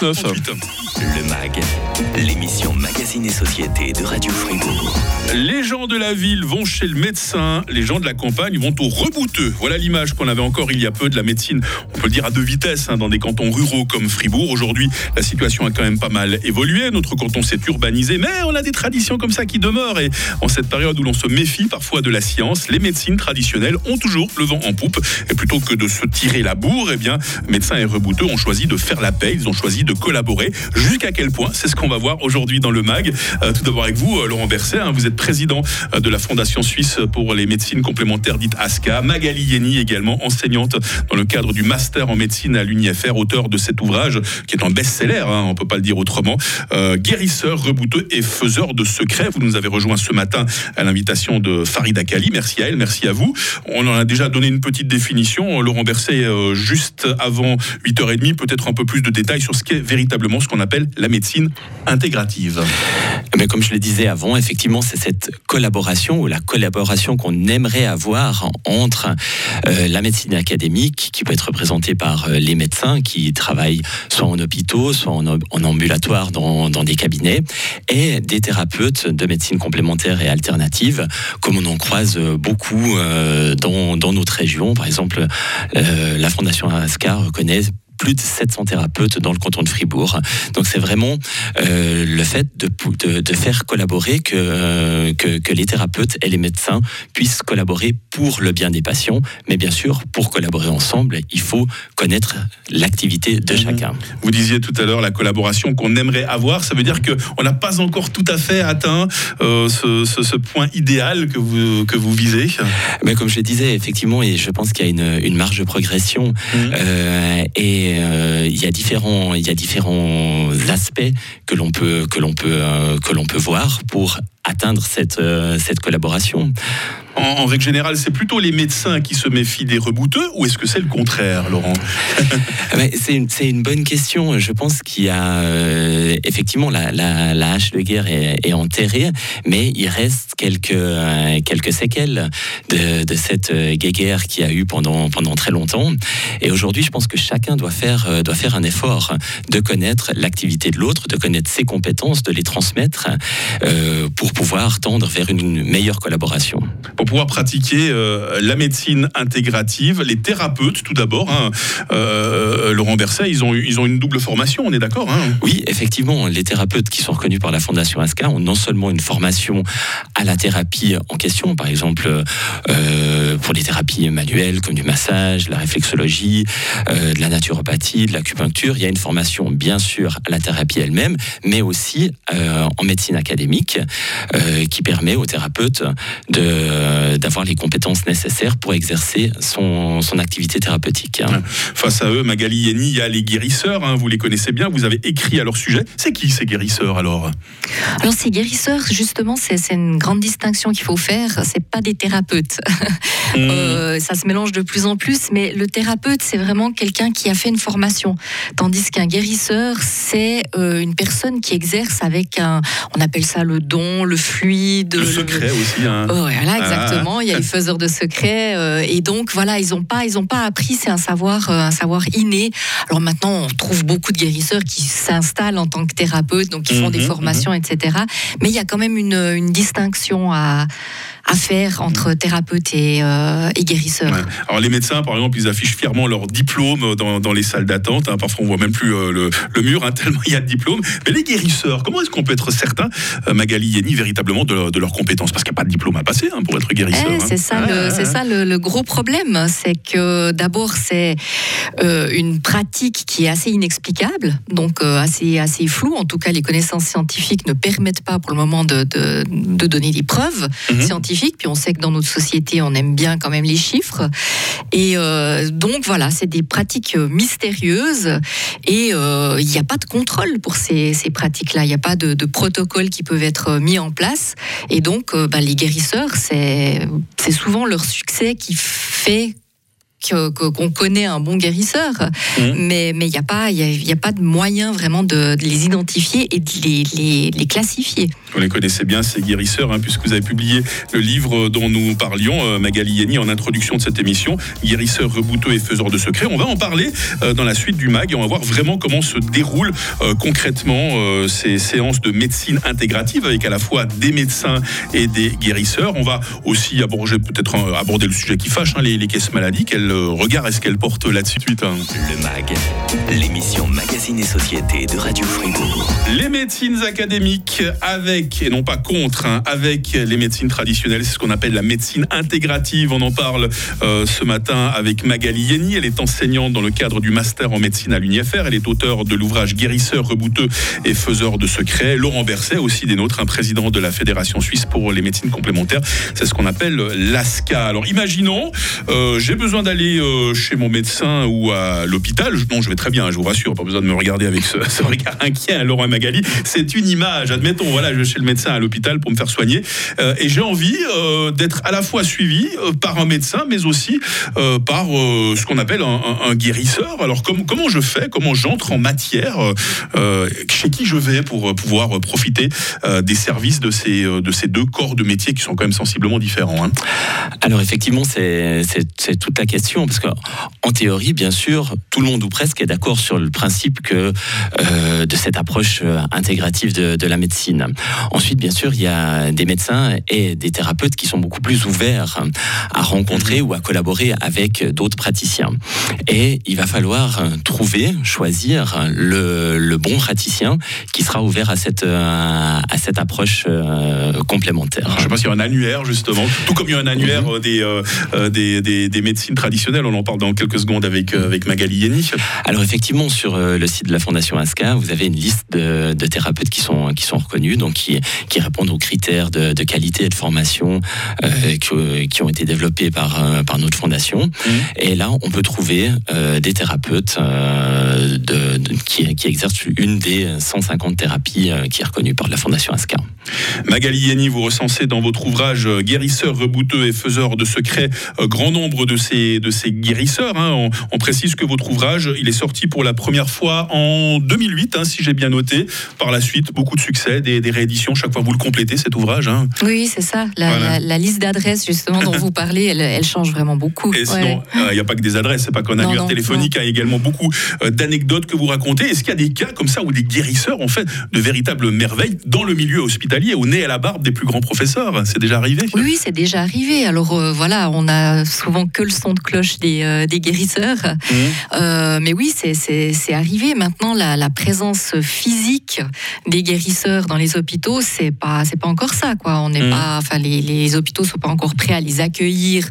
Le MAG, l'émission Magazine et Société de Radio Fribourg. Les gens de la ville vont chez le médecin, les gens de la campagne vont au rebouteux. Voilà l'image qu'on avait encore il y a peu de la médecine, on peut le dire à deux vitesses, hein, dans des cantons ruraux comme Fribourg. Aujourd'hui, la situation a quand même pas mal évolué. Notre canton s'est urbanisé, mais on a des traditions comme ça qui demeurent. Et en cette période où l'on se méfie parfois de la science, les médecines traditionnelles ont toujours le vent en poupe. Et plutôt que de se tirer la bourre, eh bien, médecins et rebouteux ont choisi de faire la paix. Ils ont choisi de collaborer. Jusqu'à quel point? C'est ce qu'on va voir aujourd'hui dans le MAG. Euh, tout d'abord avec vous, euh, Laurent Berset. Hein, vous êtes président euh, de la Fondation suisse pour les médecines complémentaires dite ASCA. Magali Yeni également enseignante dans le cadre du master en médecine à l'UNIFR, auteur de cet ouvrage qui est un best-seller, hein, on peut pas le dire autrement. guérisseur, rebouteux et faiseur de secrets. Vous nous avez rejoint ce matin à l'invitation de Farid Akali. Merci à elle, merci à vous. On en a déjà donné une petite définition. Laurent Berset, juste avant 8h30, peut-être un peu plus de détails sur ce qu'est véritablement ce qu'on appelle la médecine intégrative. Mais comme je le disais avant, effectivement, c'est cette collaboration ou la collaboration qu'on aimerait avoir entre euh, la médecine académique, qui peut être représentée par euh, les médecins qui travaillent soit en hôpitaux, soit en, ambulatoire dans, des cabinets, et des thérapeutes de médecine complémentaire et alternative, comme on en croise beaucoup euh, dans, dans, notre région. Par exemple, la Fondation Ascar reconnaît plus de 700 thérapeutes dans le canton de Fribourg. Donc c'est vraiment euh, le fait de, de, faire collaborer que, que, que, les thérapeutes et les médecins puissent collaborer pour le bien des patients. Mais bien sûr, pour collaborer ensemble, il faut connaître l'activité de mhm. chacun. Vous disiez tout à l'heure la collaboration qu'on aimerait avoir. Ça veut dire qu'on n'a pas encore tout à fait atteint euh, ce, ce, point idéal que vous, que vous visez Mais Comme je le disais, effectivement, et je pense qu'il y a une, une marge de progression. Mhm. Euh, et euh, il y a différents, aspects que l'on peut euh, voir pour atteindre cette euh, cette collaboration en, règle générale, c'est plutôt les médecins qui se méfient des rebouteux ou est-ce que c'est le contraire, Laurent? C'est une, bonne question. Je pense qu'il y a euh, effectivement la, hache de guerre est, enterrée, mais il reste quelques, euh, séquelles de, de cette euh, guerre qui a eu pendant, très longtemps. Et aujourd'hui, je pense que chacun doit faire un effort de connaître l'activité de l'autre, de connaître ses compétences, de les transmettre pour pouvoir tendre vers une meilleure collaboration pour pouvoir pratiquer euh, la médecine intégrative. Les thérapeutes, tout d'abord, hein, euh, Laurent Berset, ils ont, ils ont une double formation, on est d'accord hein? Oui, effectivement, les thérapeutes qui sont reconnus par la Fondation ASCA ont non seulement une formation à la thérapie en question, par exemple euh, pour les thérapies manuelles comme du massage, la réflexologie, de la naturopathie, de l'acupuncture, il y a une formation bien sûr à la thérapie elle-même, mais aussi en médecine académique qui permet aux thérapeutes de euh, d'avoir les compétences nécessaires pour exercer son, son activité thérapeutique. Hein. Face à eux, Magali Yeni, il y a les guérisseurs, hein, vous les connaissez bien, vous avez écrit à leur sujet. C'est qui ces guérisseurs alors? Alors ces guérisseurs, justement, c'est une grande distinction qu'il faut faire, c'est pas des thérapeutes. Mmh. Euh, ça se mélange de plus en plus, mais le thérapeute, c'est vraiment quelqu'un qui a fait une formation, tandis qu'un guérisseur, c'est euh, une personne qui exerce avec un, on appelle ça le don, le fluide. Le, secret aussi. Hein. voilà, exactement. Exactement, il y a les faiseurs de secrets euh, et donc voilà, ils n'ont pas, ils ont pas appris, c'est un savoir, euh, un savoir inné. Alors maintenant, on trouve beaucoup de guérisseurs qui s'installent en tant que thérapeutes, donc qui font des mhm, formations, mhm. etc. Mais il y a quand même une, une distinction à à faire entre mm. thérapeute et, euh, et guérisseur. Alors les médecins, par exemple, ils affichent fièrement leur diplôme dans, dans les salles d'attente. Hein. Parfois, on voit même plus euh, le, le, mur, hein, tellement il y a de diplômes. Mais les guérisseurs, comment est-ce qu'on peut être certain, euh, Magali Yeni, véritablement de, de leurs compétences? Parce qu'il n'y a pas de diplôme à passer hein, pour être guérisseur. Eh, c'est ça, le, c'est ça le, gros problème. C'est que d'abord, c'est une pratique qui est assez inexplicable, donc assez, assez floue. En tout cas, les connaissances scientifiques ne permettent pas pour le moment de, de, de donner des preuves mhm. scientifiques puis on sait que dans notre société, on aime bien quand même les chiffres. Et euh, donc voilà, c'est des pratiques euh, mystérieuses et euh, il n'y a pas de contrôle pour ces, pratiques-là. Il n'y a pas de, protocole qui peuvent être mis en place. Et donc, bah, les guérisseurs, c'est souvent leur succès qui fait qu'on connaît un bon guérisseur, mmh. mais il n'y a, pas, a, a pas de moyen vraiment de, les identifier et de les, les, classifier. Vous les connaissez bien, ces guérisseurs, hein, puisque vous avez publié le livre dont nous parlions, euh, Magali Yeni, en introduction de cette émission, Guérisseurs rebouteux et faiseurs de secrets. On va en parler euh, dans la suite du MAG et on va voir vraiment comment se déroulent euh, concrètement ces séances de médecine intégrative avec à la fois des médecins et des guérisseurs. On va aussi aborder peut-être aborder le sujet qui fâche, hein, les, les, caisses maladies. Quel regard est-ce qu'elle porte là-dessus hein Le MAG, l'émission Magazine et Société de Radio Fribourg. Les médecines académiques avec, et non pas contre, hein, avec les médecines traditionnelles, c'est ce qu'on appelle la médecine intégrative. On en parle euh, ce matin avec Magali Yeni. Elle est enseignante dans le cadre du master en médecine à l'UNIFR. Elle est auteure de l'ouvrage Guérisseur, rebouteux et faiseur de secrets. Laurent Berset, aussi des nôtres, un président de la Fédération suisse pour les médecines complémentaires. C'est ce qu'on appelle l'ASCA. Alors imaginons, euh, j'ai besoin d'aller euh, chez mon médecin ou à l'hôpital. Non, je vais très bien, je vous rassure, pas besoin de me regarder avec ce, regard inquiet, hein, Laurent Magali. C'est une image. Admettons, voilà, je vais chez le médecin à l'hôpital pour me faire soigner et j'ai envie d'être à la fois suivi par un médecin, mais aussi par ce qu'on appelle un, guérisseur. Alors comment je fais Comment j'entre en matière Chez qui je vais pour pouvoir profiter des services de ces, de ces deux corps de métier qui sont quand même sensiblement différents hein? Alors effectivement, c'est toute la question, parce qu'en théorie, bien sûr, tout le monde ou presque est d'accord sur le principe que euh, de cette approche euh, intégrative de, de, la médecine. Ensuite, bien sûr, il y a des médecins et des thérapeutes qui sont beaucoup plus ouverts à rencontrer ou à collaborer avec d'autres praticiens. Et il va falloir trouver, choisir le, le bon praticien qui sera ouvert à cette, à cette approche euh, complémentaire. Je ne sais pas s'il y a un annuaire, justement, tout comme il y a un annuaire mhm. des, des, des, des, médecines traditionnelles. On en parle dans quelques secondes avec, avec Magali Yeni. Alors, effectivement, sur le site de la Fondation ASCA, vous avez une liste de, de thérapeutes qui sont, qui sont reconnus, donc qui, qui répondent aux critères de, de qualité et de formation euh, qui, qui, ont été développés par, euh, par notre fondation. Mmh. Et là, on peut trouver euh, des thérapeutes euh, de, qui, qui, exercent une des 150 thérapies euh, qui est reconnue par la Fondation ASCA. Magali Yeni, vous recensez dans votre ouvrage Guérisseurs, rebouteux et faiseurs de secrets grand nombre de ces, de ces guérisseurs. Hein. On, on, précise que votre ouvrage, il est sorti pour la première fois en 2008, hein, si j'ai bien noté. Par la suite, beaucoup de succès, des, des rééditions. Chaque fois, vous le complétez, cet ouvrage. Hein. Oui, c'est ça. La, voilà. la, la liste d'adresses, justement, dont vous parlez, elle, elle, change vraiment beaucoup. Et sinon, il ouais. n'y euh, a pas que des adresses, c'est pas qu'un annuaire téléphonique, il y a également beaucoup euh, d'anecdotes que vous racontez. Est-ce qu'il y a des cas comme ça où des guérisseurs ont fait de véritables merveilles dans le milieu hospitalier, au nez et à la barbe des plus grands professeurs? C'est déjà arrivé? Oui, oui c'est déjà arrivé. Alors euh, voilà, on a souvent que le son de cloche des, euh, des guérisseurs. Mmh. Euh, mais oui, c'est arrivé. Maintenant, la, la, présence physique des guérisseurs dans les hôpitaux, c'est pas, pas encore ça. Quoi. On n'est mmh. pas, enfin, les, les hôpitaux sont pas encore prêts à les accueillir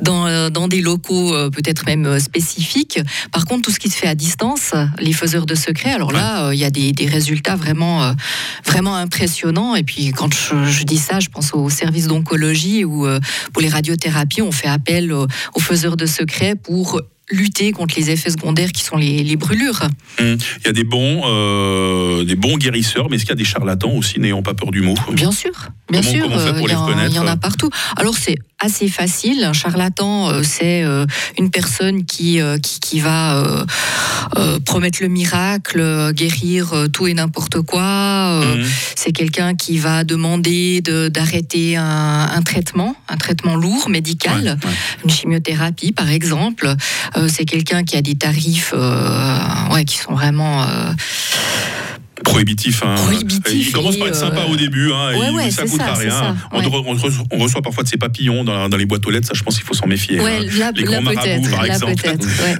dans, dans des locaux peut-être même spécifiques. Par contre, tout ce qui se fait à distance, les faiseurs de secrets, alors là, il ouais. y a des, des résultats vraiment, vraiment impressionnants. Et puis, quand je, je, dis ça, je pense au service d'oncologie où pour les radiothérapies, on fait appel aux faiseurs de secrets pour lutter contre les effets secondaires qui sont les, les brûlures. Mmh. Il y a des bons, euh, des bons guérisseurs, mais est-ce qu'il y a des charlatans aussi, n'ayant pas peur du mot Bien sûr, bien comment, sûr. Comment il, les y il y en a partout. Alors c'est assez facile. Un charlatan, euh, c'est euh, une personne qui, euh, qui, qui, va promettre le miracle, guérir tout et n'importe quoi. Mmh. C'est quelqu'un qui va demander d'arrêter de, un, un, traitement, un traitement lourd, médical, ouais, ouais. une chimiothérapie par exemple. c'est quelqu'un qui a des tarifs ouais, qui sont vraiment prohibitif. Hein. prohibitif il commence par être sympa euh... au début, hein, ouais, ouais, ça coûte ça, rien. Ça, on, reçoit parfois de ces papillons dans, dans, les boîtes aux lettres, ça je pense qu'il faut s'en méfier. Ouais, hein. là, les grands marabouts par exemple.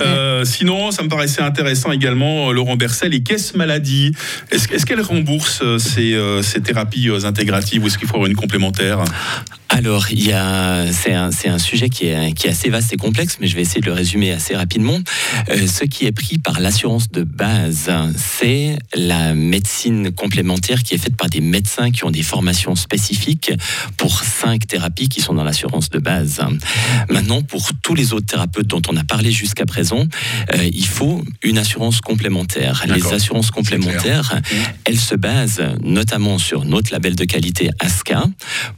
Euh, sinon, ça me paraissait intéressant également, Laurent Bercel, les caisses maladies. Est-ce est qu'elles remboursent euh, ces, euh, ces thérapies intégratives ou est-ce qu'il faut avoir une complémentaire? Alors, il y a, c'est un, c'est un sujet qui est, qui est assez vaste et complexe, mais je vais essayer de le résumer assez rapidement. Euh, ce qui est pris par l'assurance de base, c'est la médecine complémentaire qui est faite par des médecins qui ont des formations spécifiques pour cinq thérapies qui sont dans l'assurance de base. Maintenant, pour tous les autres thérapeutes dont on a parlé jusqu'à présent, euh, il faut une assurance complémentaire. Les assurances complémentaires, elles se basent notamment sur notre label de qualité ASCA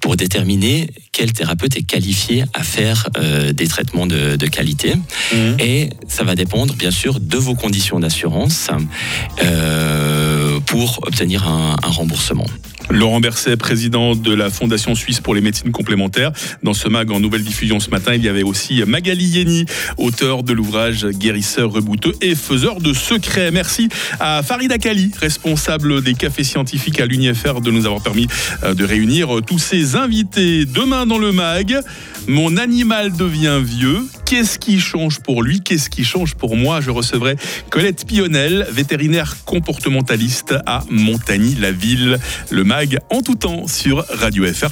pour déterminer quel thérapeute est qualifié à faire euh, des traitements de, de qualité. Mhm. Et ça va dépendre, bien sûr, de vos conditions d'assurance euh, pour obtenir un, un remboursement. Laurent Berset, président de la Fondation suisse pour les médecines complémentaires. Dans ce mag en nouvelle diffusion ce matin, il y avait aussi Magali Yeni, auteur de l'ouvrage Guérisseur rebouteux et faiseur de secrets. Merci à Farid Akali, responsable des cafés scientifiques à l'UNIFR, de nous avoir permis euh, de réunir tous ces invités. Demain dans le mag, mon animal devient vieux. Qu'est-ce qui change pour lui? Qu'est-ce qui change pour moi? Je recevrai Colette Pionnel, vétérinaire comportementaliste à Montagny-la-Ville. Le mag en tout temps sur Radio FR.